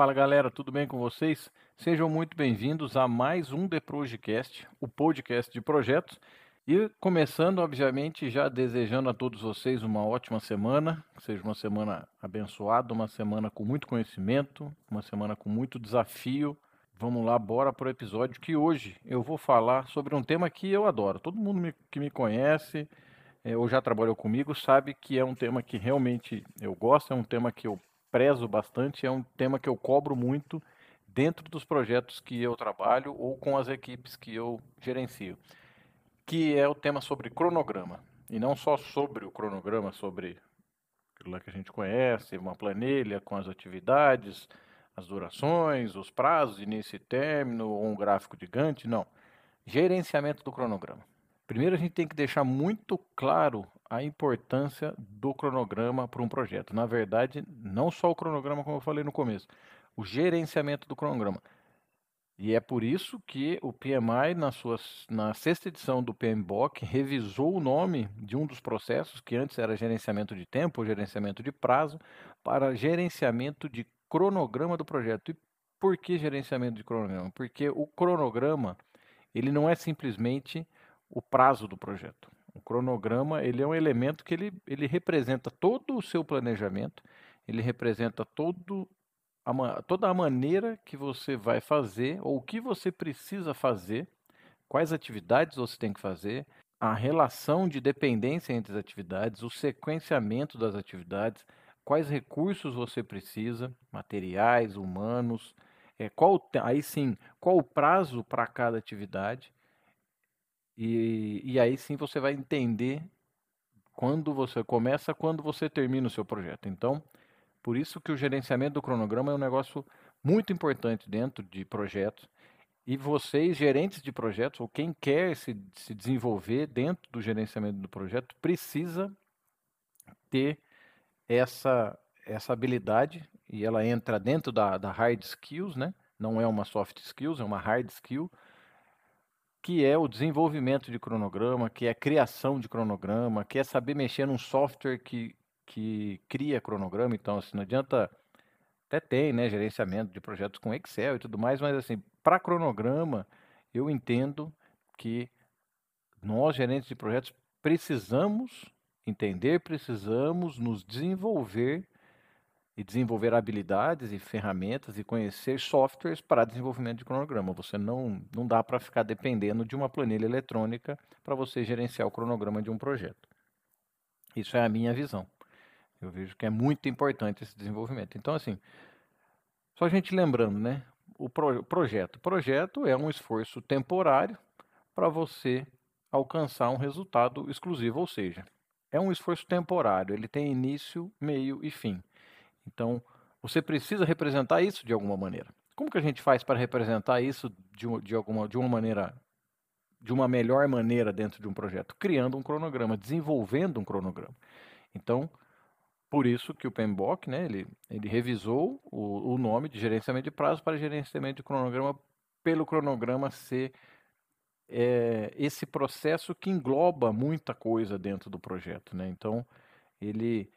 Fala galera, tudo bem com vocês? Sejam muito bem-vindos a mais um The Projecast, o podcast de projetos. E começando, obviamente, já desejando a todos vocês uma ótima semana, que seja uma semana abençoada, uma semana com muito conhecimento, uma semana com muito desafio. Vamos lá, bora para o episódio que hoje eu vou falar sobre um tema que eu adoro. Todo mundo que me conhece é, ou já trabalhou comigo sabe que é um tema que realmente eu gosto, é um tema que eu prezo bastante, é um tema que eu cobro muito dentro dos projetos que eu trabalho ou com as equipes que eu gerencio, que é o tema sobre cronograma. E não só sobre o cronograma, sobre aquilo lá que a gente conhece, uma planilha com as atividades, as durações, os prazos, início e término, ou um gráfico de Gantt, não. Gerenciamento do cronograma. Primeiro a gente tem que deixar muito claro a importância do cronograma para um projeto. Na verdade, não só o cronograma, como eu falei no começo, o gerenciamento do cronograma. E é por isso que o PMI, na, sua, na sexta edição do PMBOK, revisou o nome de um dos processos, que antes era gerenciamento de tempo, gerenciamento de prazo, para gerenciamento de cronograma do projeto. E por que gerenciamento de cronograma? Porque o cronograma, ele não é simplesmente o prazo do projeto. O cronograma ele é um elemento que ele, ele representa todo o seu planejamento, ele representa todo a, toda a maneira que você vai fazer ou o que você precisa fazer, quais atividades você tem que fazer, a relação de dependência entre as atividades, o sequenciamento das atividades, quais recursos você precisa, materiais, humanos, é, qual aí sim, qual o prazo para cada atividade e, e aí sim você vai entender quando você começa, quando você termina o seu projeto. Então, por isso que o gerenciamento do cronograma é um negócio muito importante dentro de projetos. E vocês, gerentes de projetos, ou quem quer se, se desenvolver dentro do gerenciamento do projeto, precisa ter essa, essa habilidade, e ela entra dentro da, da hard skills, né? não é uma soft skills, é uma hard skill, que é o desenvolvimento de cronograma, que é a criação de cronograma, que é saber mexer num software que, que cria cronograma. Então, assim, não adianta. Até tem, né, gerenciamento de projetos com Excel e tudo mais, mas assim, para cronograma, eu entendo que nós, gerentes de projetos, precisamos entender, precisamos nos desenvolver e desenvolver habilidades e ferramentas e conhecer softwares para desenvolvimento de cronograma. Você não, não dá para ficar dependendo de uma planilha eletrônica para você gerenciar o cronograma de um projeto. Isso é a minha visão. Eu vejo que é muito importante esse desenvolvimento. Então, assim, só a gente lembrando, né? O pro, projeto. O projeto é um esforço temporário para você alcançar um resultado exclusivo, ou seja, é um esforço temporário, ele tem início, meio e fim. Então, você precisa representar isso de alguma maneira. Como que a gente faz para representar isso de, de, alguma, de uma maneira, de uma melhor maneira dentro de um projeto? Criando um cronograma, desenvolvendo um cronograma. Então, por isso que o PMBOK, né, ele, ele revisou o, o nome de gerenciamento de prazo para gerenciamento de cronograma, pelo cronograma ser é, esse processo que engloba muita coisa dentro do projeto. Né? Então, ele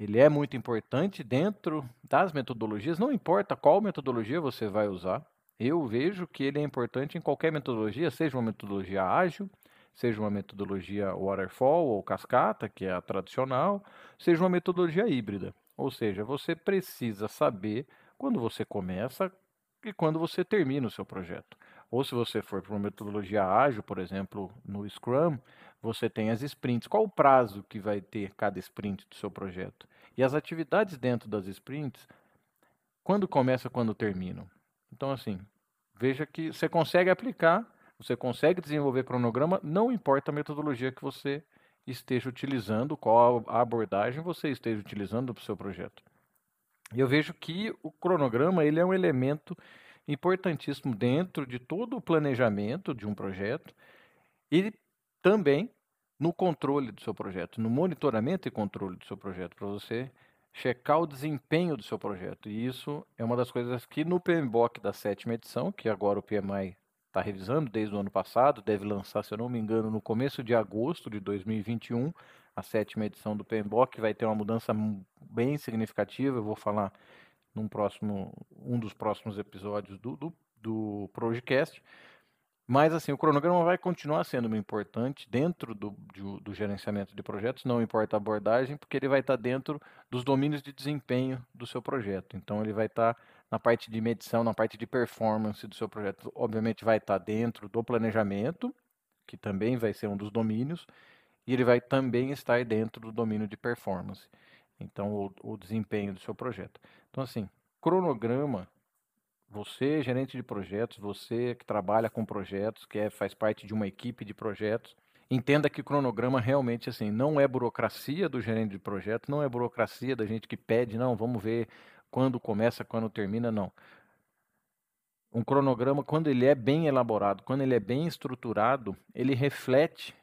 ele é muito importante dentro das metodologias, não importa qual metodologia você vai usar. Eu vejo que ele é importante em qualquer metodologia, seja uma metodologia ágil, seja uma metodologia waterfall ou cascata, que é a tradicional, seja uma metodologia híbrida. Ou seja, você precisa saber quando você começa e quando você termina o seu projeto. Ou se você for para uma metodologia ágil, por exemplo, no Scrum, você tem as sprints. Qual o prazo que vai ter cada sprint do seu projeto? E as atividades dentro das sprints, quando começa, quando terminam. Então, assim, veja que você consegue aplicar, você consegue desenvolver cronograma, não importa a metodologia que você esteja utilizando, qual a abordagem você esteja utilizando para o seu projeto. E eu vejo que o cronograma ele é um elemento importantíssimo dentro de todo o planejamento de um projeto e também no controle do seu projeto, no monitoramento e controle do seu projeto, para você checar o desempenho do seu projeto. E isso é uma das coisas que no PMBOK da sétima edição, que agora o PMI está revisando desde o ano passado, deve lançar, se eu não me engano, no começo de agosto de 2021, a sétima edição do PMBOK vai ter uma mudança bem significativa. Eu vou falar num próximo, um dos próximos episódios do, do, do Projecast. Mas assim, o cronograma vai continuar sendo importante dentro do, do, do, gerenciamento de projetos, não importa a abordagem, porque ele vai estar dentro dos domínios de desempenho do seu projeto. Então ele vai estar na parte de medição, na parte de performance do seu projeto. Obviamente vai estar dentro do planejamento, que também vai ser um dos domínios, e ele vai também estar dentro do domínio de performance. Então, o, o desempenho do seu projeto. Então, assim, cronograma você, gerente de projetos, você que trabalha com projetos, que é, faz parte de uma equipe de projetos, entenda que o cronograma realmente assim não é burocracia do gerente de projeto, não é burocracia da gente que pede, não, vamos ver quando começa, quando termina, não. Um cronograma, quando ele é bem elaborado, quando ele é bem estruturado, ele reflete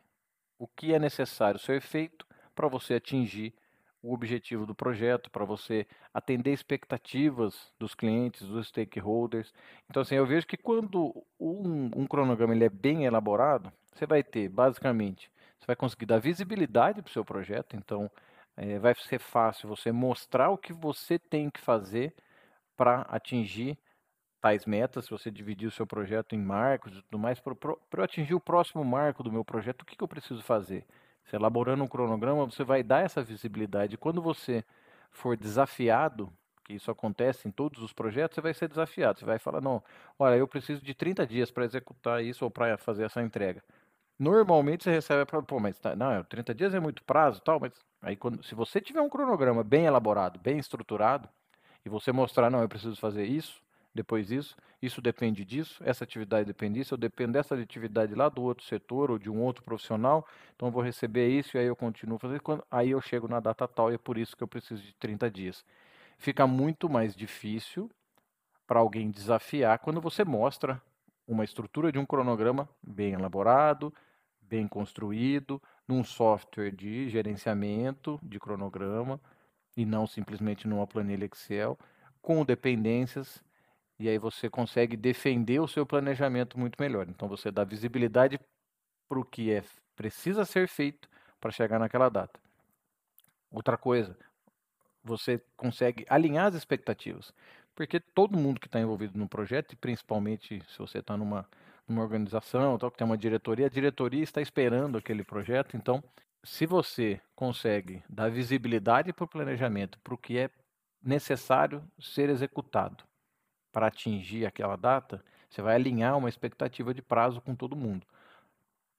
o que é necessário ser feito para você atingir o objetivo do projeto, para você atender expectativas dos clientes, dos stakeholders. Então, assim, eu vejo que quando um, um cronograma ele é bem elaborado, você vai ter, basicamente, você vai conseguir dar visibilidade para o seu projeto, então é, vai ser fácil você mostrar o que você tem que fazer para atingir tais metas, se você dividir o seu projeto em marcos e tudo mais, para eu atingir o próximo marco do meu projeto, o que, que eu preciso fazer? Você elaborando um cronograma, você vai dar essa visibilidade. Quando você for desafiado, que isso acontece em todos os projetos, você vai ser desafiado. Você vai falar, não, olha, eu preciso de 30 dias para executar isso ou para fazer essa entrega. Normalmente você recebe para, pô, mas tá, não, 30 dias é muito prazo, tal, mas aí quando, se você tiver um cronograma bem elaborado, bem estruturado, e você mostrar, não, eu preciso fazer isso, depois isso, isso depende disso, essa atividade depende disso, eu dependo dessa atividade lá do outro setor ou de um outro profissional, então eu vou receber isso e aí eu continuo fazendo, aí eu chego na data tal e é por isso que eu preciso de 30 dias. Fica muito mais difícil para alguém desafiar quando você mostra uma estrutura de um cronograma bem elaborado, bem construído, num software de gerenciamento de cronograma e não simplesmente numa planilha Excel, com dependências e aí você consegue defender o seu planejamento muito melhor. Então você dá visibilidade para o que é precisa ser feito para chegar naquela data. Outra coisa, você consegue alinhar as expectativas, porque todo mundo que está envolvido no projeto, e principalmente se você está numa, numa organização, tal, que tem uma diretoria, a diretoria está esperando aquele projeto. Então, se você consegue dar visibilidade para o planejamento, para o que é necessário ser executado, para atingir aquela data, você vai alinhar uma expectativa de prazo com todo mundo.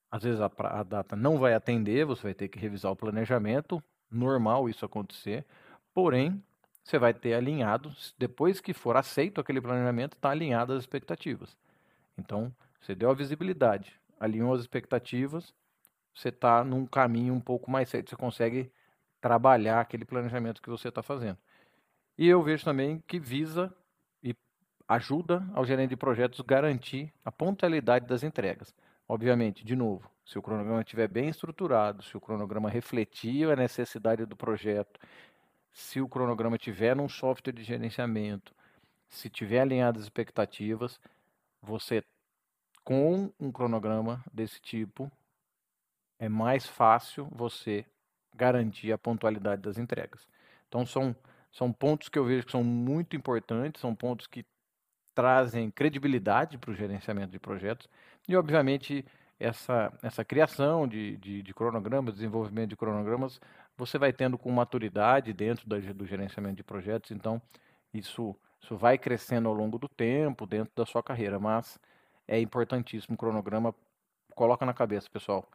Às vezes a, a, data não vai atender, você vai ter que revisar o planejamento, normal isso acontecer, porém, você vai ter alinhado, depois que for aceito aquele planejamento, está alinhado as expectativas. Então, você deu a visibilidade, alinhou as expectativas, você está num caminho um pouco mais certo, você consegue trabalhar aquele planejamento que você está fazendo. E eu vejo também que visa ajuda ao gerente de projetos garantir a pontualidade das entregas. Obviamente, de novo, se o cronograma estiver bem estruturado, se o cronograma refletir a necessidade do projeto, se o cronograma tiver num software de gerenciamento, se tiver alinhado as expectativas, você com um cronograma desse tipo é mais fácil você garantir a pontualidade das entregas. Então são são pontos que eu vejo que são muito importantes, são pontos que trazem credibilidade para o gerenciamento de projetos e, obviamente, essa, essa criação de, de, de, cronogramas, desenvolvimento de cronogramas, você vai tendo com maturidade dentro da, do gerenciamento de projetos, então isso, isso vai crescendo ao longo do tempo, dentro da sua carreira, mas é importantíssimo o cronograma, coloca na cabeça, pessoal,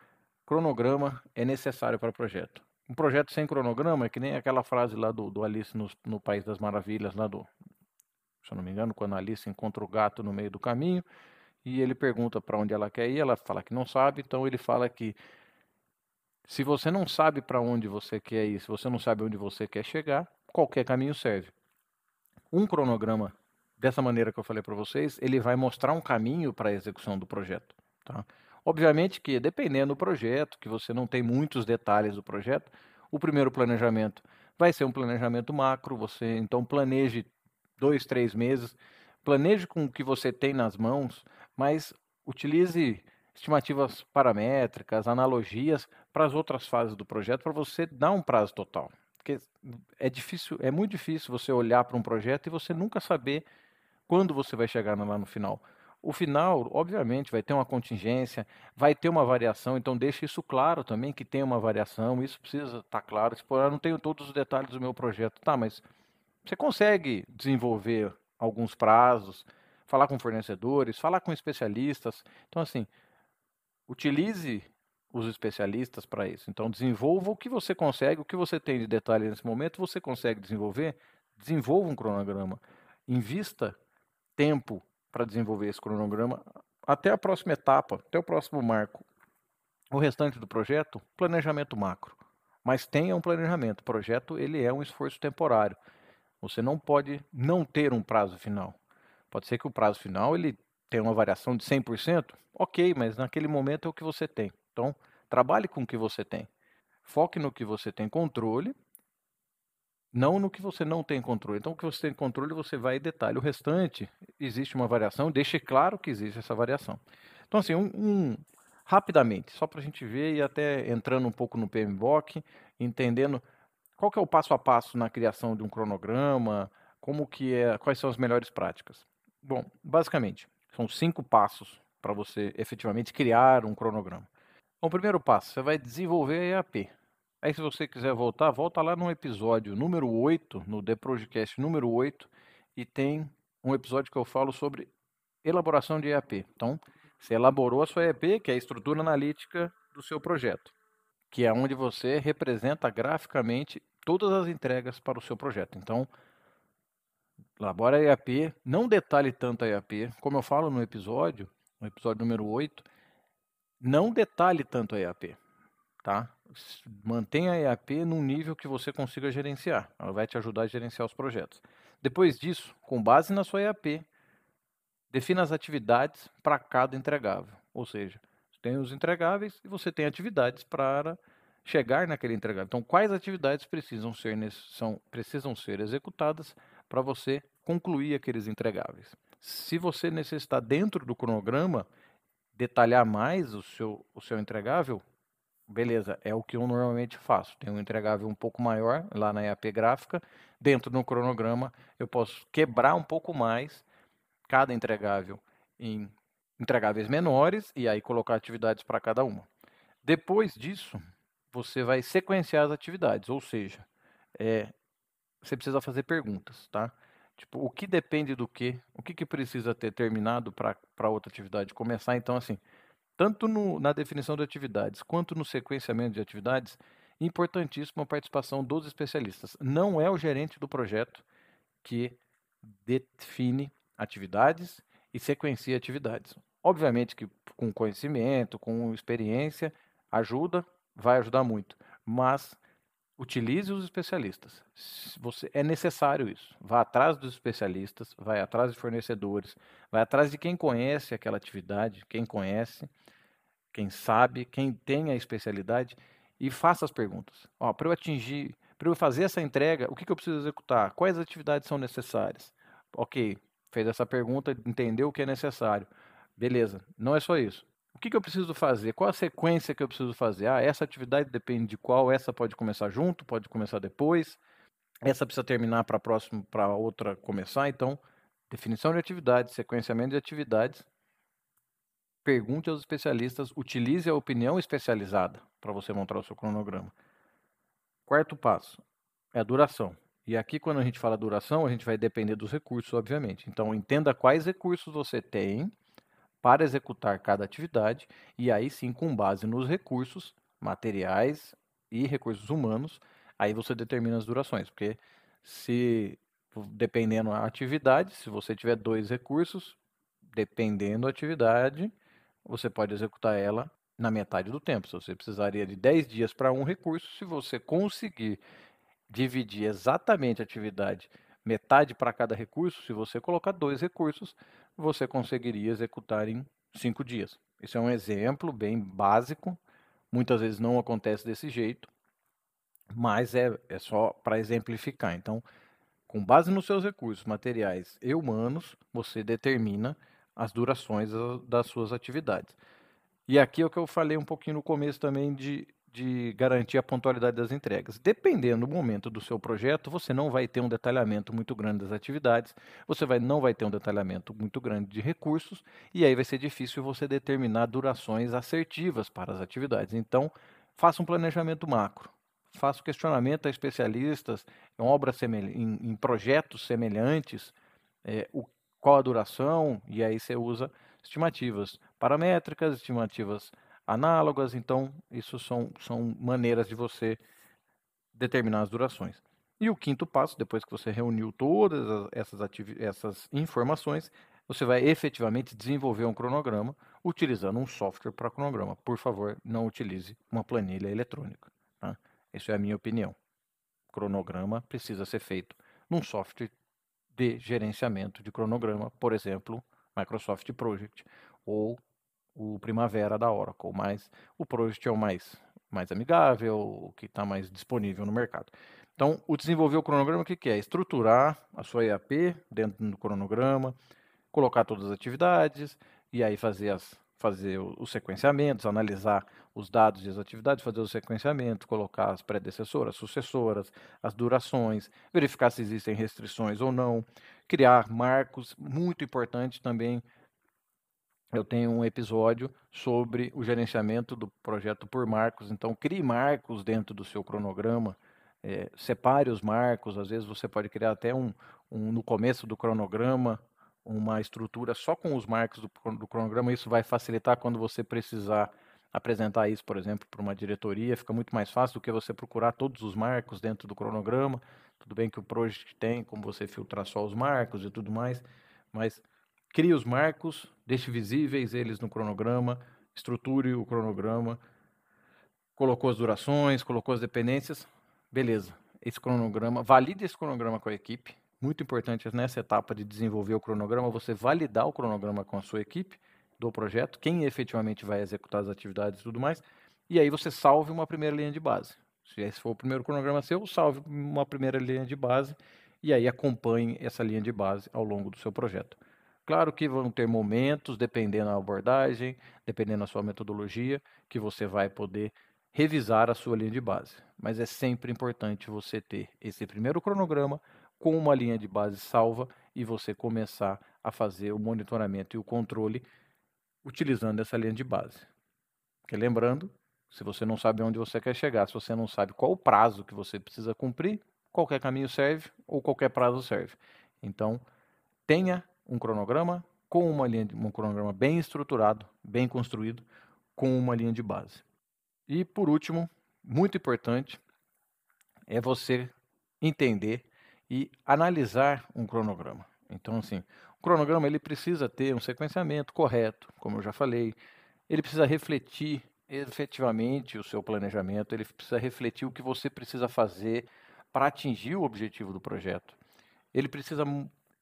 cronograma é necessário para projeto. Um projeto sem cronograma é que nem aquela frase lá do, do Alice no, no País das Maravilhas, lá do, se eu não me engano, quando a Alice encontra o gato no meio do caminho e ele pergunta para onde ela quer ir, ela fala que não sabe, então ele fala que se você não sabe para onde você quer ir, se você não sabe onde você quer chegar, qualquer caminho serve. Um cronograma dessa maneira que eu falei para vocês, ele vai mostrar um caminho para a execução do projeto. Tá? Obviamente que, dependendo do projeto, que você não tem muitos detalhes do projeto, o primeiro planejamento vai ser um planejamento macro, você então planeje dois, três meses. Planeje com o que você tem nas mãos, mas utilize estimativas paramétricas, analogias para as outras fases do projeto para você dar um prazo total. Porque é difícil, é muito difícil você olhar para um projeto e você nunca saber quando você vai chegar lá no final. O final, obviamente, vai ter uma contingência, vai ter uma variação, então deixe isso claro também que tem uma variação, isso precisa estar tá claro. Eu não tenho todos os detalhes do meu projeto, tá, mas você consegue desenvolver alguns prazos, falar com fornecedores, falar com especialistas. Então, assim, utilize os especialistas para isso. Então, desenvolva o que você consegue, o que você tem de detalhe nesse momento, você consegue desenvolver, desenvolva um cronograma. Invista tempo para desenvolver esse cronograma até a próxima etapa, até o próximo marco. O restante do projeto, planejamento macro. Mas tenha um planejamento. O projeto ele é um esforço temporário. Você não pode não ter um prazo final. Pode ser que o prazo final ele tenha uma variação de 100%, ok, mas naquele momento é o que você tem. Então, trabalhe com o que você tem. Foque no que você tem controle não no que você não tem controle. Então, o que você tem controle, você vai e detalha. O restante, existe uma variação, deixe claro que existe essa variação. Então, assim, um, um rapidamente, só para a gente ver e até entrando um pouco no PMBOK, entendendo qual que é o passo a passo na criação de um cronograma, como que é, quais são as melhores práticas. Bom, basicamente, são cinco passos para você efetivamente criar um cronograma. Bom, o primeiro passo, você vai desenvolver a EAP. Aí, se você quiser voltar, volta lá no episódio número 8, no The Project número 8, e tem um episódio que eu falo sobre elaboração de EAP. Então, você elaborou a sua EAP, que é a estrutura analítica do seu projeto, que é onde você representa graficamente todas as entregas para o seu projeto. Então, elabora a EAP, não detalhe tanto a EAP, como eu falo no episódio, no episódio número 8, não detalhe tanto a EAP, tá? mantenha a EAP num nível que você consiga gerenciar. Ela vai te ajudar a gerenciar os projetos. Depois disso, com base na sua EAP, defina as atividades para cada entregável. Ou seja, tem os entregáveis e você tem atividades para chegar naquele entregável. Então, quais atividades precisam ser, são, precisam ser executadas para você concluir aqueles entregáveis? Se você necessitar, dentro do cronograma, detalhar mais o seu, o seu entregável, beleza, é o que eu normalmente faço. Tem um entregável um pouco maior lá na EAP gráfica. Dentro do cronograma, eu posso quebrar um pouco mais cada entregável em entregáveis menores e aí colocar atividades para cada uma. Depois disso, você vai sequenciar as atividades, ou seja, é, você precisa fazer perguntas, tá? Tipo, o que depende do que? O que, que precisa ter terminado para outra atividade começar? Então, assim, tanto no, na definição de atividades quanto no sequenciamento de atividades, importantíssima a participação dos especialistas. Não é o gerente do projeto que define atividades e sequencia atividades. Obviamente que com conhecimento, com experiência, ajuda, vai ajudar muito, mas utilize os especialistas. Você é necessário isso. Vá atrás dos especialistas, vai atrás de fornecedores, vai atrás de quem conhece aquela atividade, quem conhece quem sabe, quem tem a especialidade e faça as perguntas. Para eu atingir, para eu fazer essa entrega, o que, que eu preciso executar? Quais atividades são necessárias? Ok, fez essa pergunta, entendeu o que é necessário. Beleza, não é só isso. O que, que eu preciso fazer? Qual a sequência que eu preciso fazer? Ah, essa atividade depende de qual, essa pode começar junto, pode começar depois, essa precisa terminar para a próxima, para outra começar. Então, definição de atividades, sequenciamento de atividades pergunte aos especialistas, utilize a opinião especializada para você montar o seu cronograma. Quarto passo é a duração. E aqui, quando a gente fala duração, a gente vai depender dos recursos, obviamente. Então, entenda quais recursos você tem para executar cada atividade, e aí sim, com base nos recursos materiais e recursos humanos, aí você determina as durações. Porque se, dependendo da atividade, se você tiver dois recursos, dependendo da atividade, você pode executar ela na metade do tempo. Se você precisaria de 10 dias para um recurso, se você conseguir dividir exatamente a atividade metade para cada recurso, se você colocar dois recursos, você conseguiria executar em cinco dias. Esse é um exemplo bem básico, muitas vezes não acontece desse jeito, mas é, é só para exemplificar. Então, com base nos seus recursos materiais e humanos, você determina as durações das suas atividades. E aqui é o que eu falei um pouquinho no começo também de de garantir a pontualidade das entregas. Dependendo do momento do seu projeto, você não vai ter um detalhamento muito grande das atividades, você vai, não vai ter um detalhamento muito grande de recursos, e aí vai ser difícil você determinar durações assertivas para as atividades. Então, faça um planejamento macro. Faça um questionamento a especialistas em obras em, em projetos semelhantes, é, o, qual a duração, e aí você usa estimativas paramétricas, estimativas análogas, então isso são, são maneiras de você determinar as durações. E o quinto passo, depois que você reuniu todas essas, essas informações, você vai efetivamente desenvolver um cronograma utilizando um software para cronograma. Por favor, não utilize uma planilha eletrônica. Tá? Essa é a minha opinião. Cronograma precisa ser feito num software de gerenciamento de cronograma, por exemplo, Microsoft Project ou o Primavera da Oracle, mas o Project é o mais, mais amigável, o que está mais disponível no mercado. Então, o desenvolver o cronograma, o que, que é? Estruturar a sua EAP dentro do cronograma, colocar todas as atividades e aí fazer, as, fazer os sequenciamentos, analisar os dados e as atividades, fazer o sequenciamento, colocar as predecessoras, sucessoras, as durações, verificar se existem restrições ou não, criar marcos, muito importante também eu tenho um episódio sobre o gerenciamento do projeto por marcos. Então, crie marcos dentro do seu cronograma, é, separe os marcos. Às vezes, você pode criar até um, um, no começo do cronograma uma estrutura só com os marcos do, do cronograma. Isso vai facilitar quando você precisar apresentar isso, por exemplo, para uma diretoria. Fica muito mais fácil do que você procurar todos os marcos dentro do cronograma. Tudo bem que o Project tem como você filtrar só os marcos e tudo mais, mas Crie os marcos, deixe visíveis eles no cronograma, estruture o cronograma, colocou as durações, colocou as dependências, beleza. Esse cronograma, valide esse cronograma com a equipe. Muito importante nessa etapa de desenvolver o cronograma, você validar o cronograma com a sua equipe do projeto, quem efetivamente vai executar as atividades e tudo mais, e aí você salve uma primeira linha de base. Se esse for o primeiro cronograma seu, salve uma primeira linha de base e aí acompanhe essa linha de base ao longo do seu projeto. Claro que vão ter momentos, dependendo da abordagem, dependendo da sua metodologia, que você vai poder revisar a sua linha de base. Mas é sempre importante você ter esse primeiro cronograma com uma linha de base salva e você começar a fazer o monitoramento e o controle utilizando essa linha de base. Porque lembrando, se você não sabe onde você quer chegar, se você não sabe qual o prazo que você precisa cumprir, qualquer caminho serve ou qualquer prazo serve. Então, tenha um cronograma com uma linha de, um cronograma bem estruturado, bem construído, com uma linha de base. E por último, muito importante, é você entender e analisar um cronograma. Então, assim, o cronograma ele precisa ter um sequenciamento correto, como eu já falei. Ele precisa refletir efetivamente o seu planejamento. Ele precisa refletir o que você precisa fazer para atingir o objetivo do projeto. Ele precisa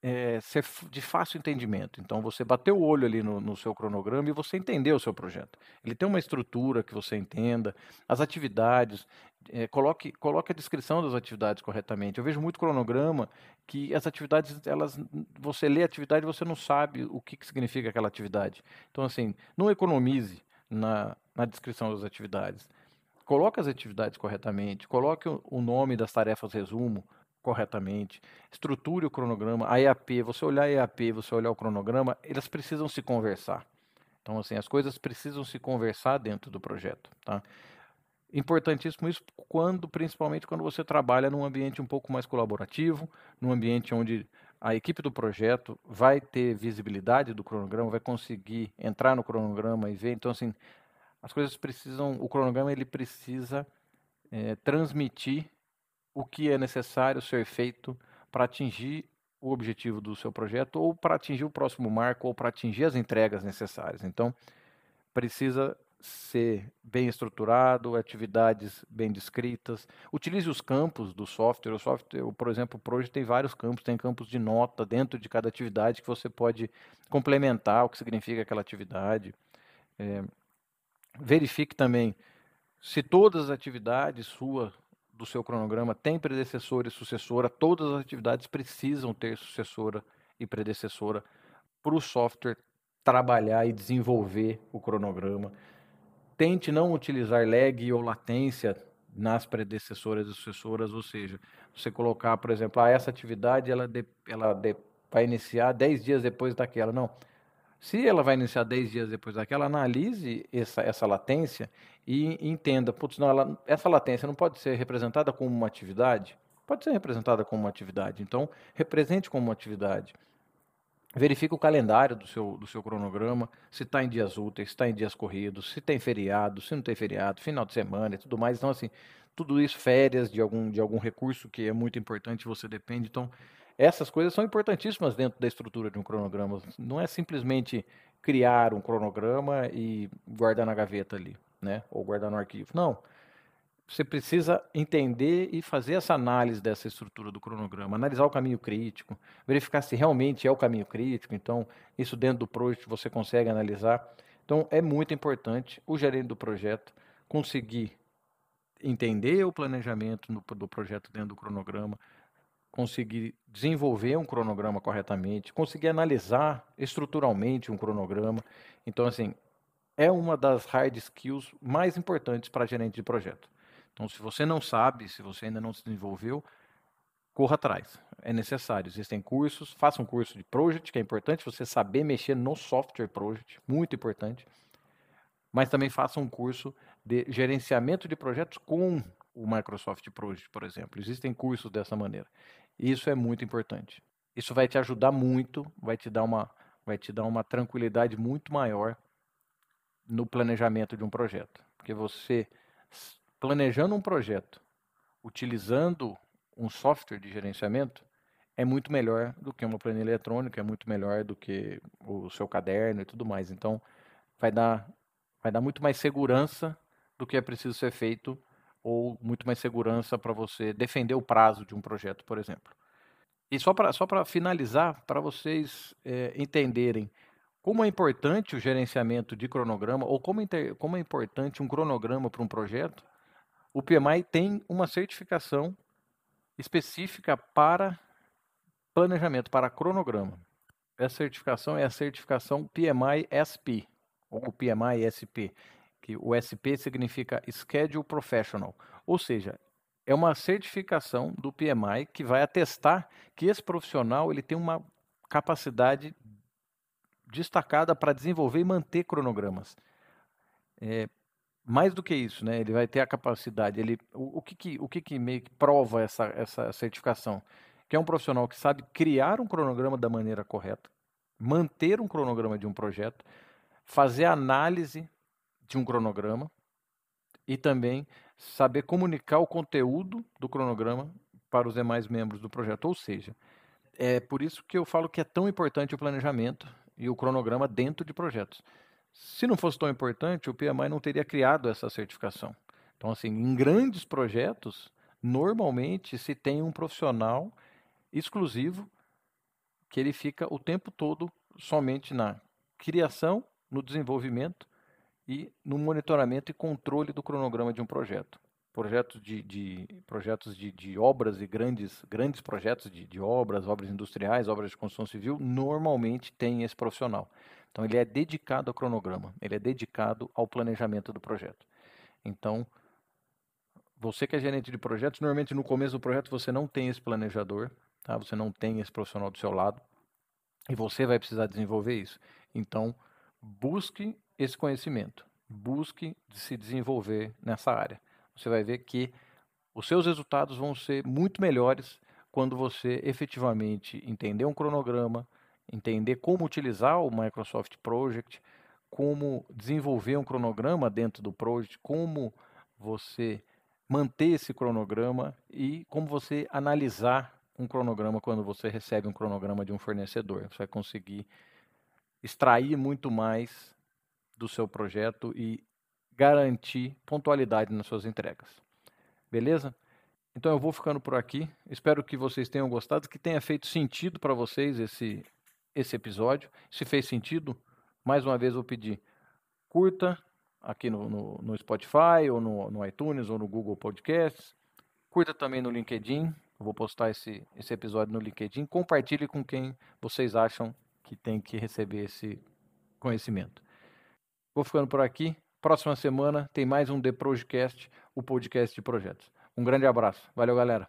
é, ser de fácil entendimento. Então, você bateu o olho ali no, no, seu cronograma e você entendeu o seu projeto. Ele tem uma estrutura que você entenda, as atividades, é, coloque, coloque a descrição das atividades corretamente. Eu vejo muito cronograma que as atividades, elas, você lê a atividade e você não sabe o que, que significa aquela atividade. Então, assim, não economize na, na descrição das atividades. Coloque as atividades corretamente, coloque o, o nome das tarefas resumo, corretamente, estruture o cronograma, a EAP, você olhar a EAP, você olhar o cronograma, elas precisam se conversar. Então, assim, as coisas precisam se conversar dentro do projeto, tá? Importantíssimo isso quando, principalmente quando você trabalha num ambiente um pouco mais colaborativo, num ambiente onde a equipe do projeto vai ter visibilidade do cronograma, vai conseguir entrar no cronograma e ver. Então, assim, as coisas precisam, o cronograma ele precisa é, transmitir o que é necessário ser feito para atingir o objetivo do seu projeto ou para atingir o próximo marco ou para atingir as entregas necessárias. Então, precisa ser bem estruturado, atividades bem descritas. Utilize os campos do software. O software, por exemplo, o Project tem vários campos, tem campos de nota dentro de cada atividade que você pode complementar o que significa aquela atividade. É, verifique também se todas as atividades suas do seu cronograma tem predecessora e sucessora, todas as atividades precisam ter sucessora e predecessora para o software trabalhar e desenvolver o cronograma. tente não utilizar lag ou latência nas predecessoras e sucessoras, ou seja, você colocar, por exemplo, ah, essa atividade ela, de, ela de, vai iniciar 10 dias depois daquela. Não. Se ela vai iniciar 10 dias depois daquela, analise essa, essa latência e entenda, putz, não, ela, essa latência não pode ser representada como uma atividade? Pode ser representada como uma atividade. Então, represente como uma atividade. Verifique o calendário do seu, do seu cronograma, se está em dias úteis, se está em dias corridos, se tem feriado, se não tem feriado, final de semana e tudo mais. Então, assim, tudo isso, férias de algum, de algum recurso que é muito importante, você depende. Então, essas coisas são importantíssimas dentro da estrutura de um cronograma. Não é simplesmente criar um cronograma e guardar na gaveta ali, né? Ou guardar no arquivo. Não você precisa entender e fazer essa análise dessa estrutura do cronograma, analisar o caminho crítico, verificar se realmente é o caminho crítico. Então, isso dentro do projeto você consegue analisar. Então, é muito importante o gerente do projeto conseguir entender o planejamento do projeto dentro do cronograma, conseguir desenvolver um cronograma corretamente, conseguir analisar estruturalmente um cronograma. Então, assim, é uma das hard skills mais importantes para gerente de projeto. Então, se você não sabe, se você ainda não se desenvolveu, corra atrás. É necessário. Existem cursos, faça um curso de Project, que é importante você saber mexer no software Project, muito importante. Mas também faça um curso de gerenciamento de projetos com o Microsoft Project, por exemplo. Existem cursos dessa maneira. Isso é muito importante. Isso vai te ajudar muito, vai te dar uma, vai te dar uma tranquilidade muito maior no planejamento de um projeto. Porque você planejando um projeto utilizando um software de gerenciamento é muito melhor do que uma planilha eletrônica, é muito melhor do que o seu caderno e tudo mais. Então, vai dar, vai dar muito mais segurança do que é preciso ser feito ou muito mais segurança para você defender o prazo de um projeto, por exemplo. E só para só finalizar, para vocês é, entenderem como é importante o gerenciamento de cronograma ou como, inter, como é importante um cronograma para um projeto, o PMI tem uma certificação específica para planejamento, para cronograma. Essa certificação é a certificação PMI SP, ou PMI SP, que o SP significa Schedule Professional, ou seja, é uma certificação do PMI que vai atestar que esse profissional ele tem uma capacidade destacada para desenvolver e manter cronogramas. É, mais do que isso, né? Ele vai ter a capacidade. Ele, o, o que, que, o que, que meio que prova essa, essa certificação? Que é um profissional que sabe criar um cronograma da maneira correta, manter um cronograma de um projeto, fazer análise de um cronograma e também saber comunicar o conteúdo do cronograma para os demais membros do projeto. Ou seja, é por isso que eu falo que é tão importante o planejamento e o cronograma dentro de projetos. Se não fosse tão importante, o PMI não teria criado essa certificação. Então, assim, em grandes projetos, normalmente se tem um profissional exclusivo que ele fica o tempo todo somente na criação, no desenvolvimento e no monitoramento e controle do cronograma de um projeto. Projetos de, de projetos de, de, obras e grandes, grandes projetos de, de obras, obras industriais, obras de construção civil, normalmente tem esse profissional. Então ele é dedicado ao cronograma, ele é dedicado ao planejamento do projeto. Então, você que é gerente de projetos, normalmente no começo do projeto você não tem esse planejador, tá? Você não tem esse profissional do seu lado e você vai precisar desenvolver isso. Então, busque esse conhecimento, busque se desenvolver nessa área. Você vai ver que os seus resultados vão ser muito melhores quando você efetivamente entender um cronograma, entender como utilizar o Microsoft Project, como desenvolver um cronograma dentro do Project, como você manter esse cronograma e como você analisar um cronograma quando você recebe um cronograma de um fornecedor. Você vai conseguir extrair muito mais do seu projeto e garantir pontualidade nas suas entregas. Beleza? Então eu vou ficando por aqui. Espero que vocês tenham gostado, que tenha feito sentido para vocês esse esse episódio. Se fez sentido, mais uma vez vou pedir, curta aqui no, no, no Spotify, ou no, no, iTunes, ou no Google Podcasts. Curta também no LinkedIn. Eu vou postar esse, esse episódio no LinkedIn. Compartilhe com quem vocês acham que tem que receber esse conhecimento. Vou ficando por aqui. Próxima semana tem mais um The Projecast, o podcast de projetos. Um grande abraço. Valeu, galera.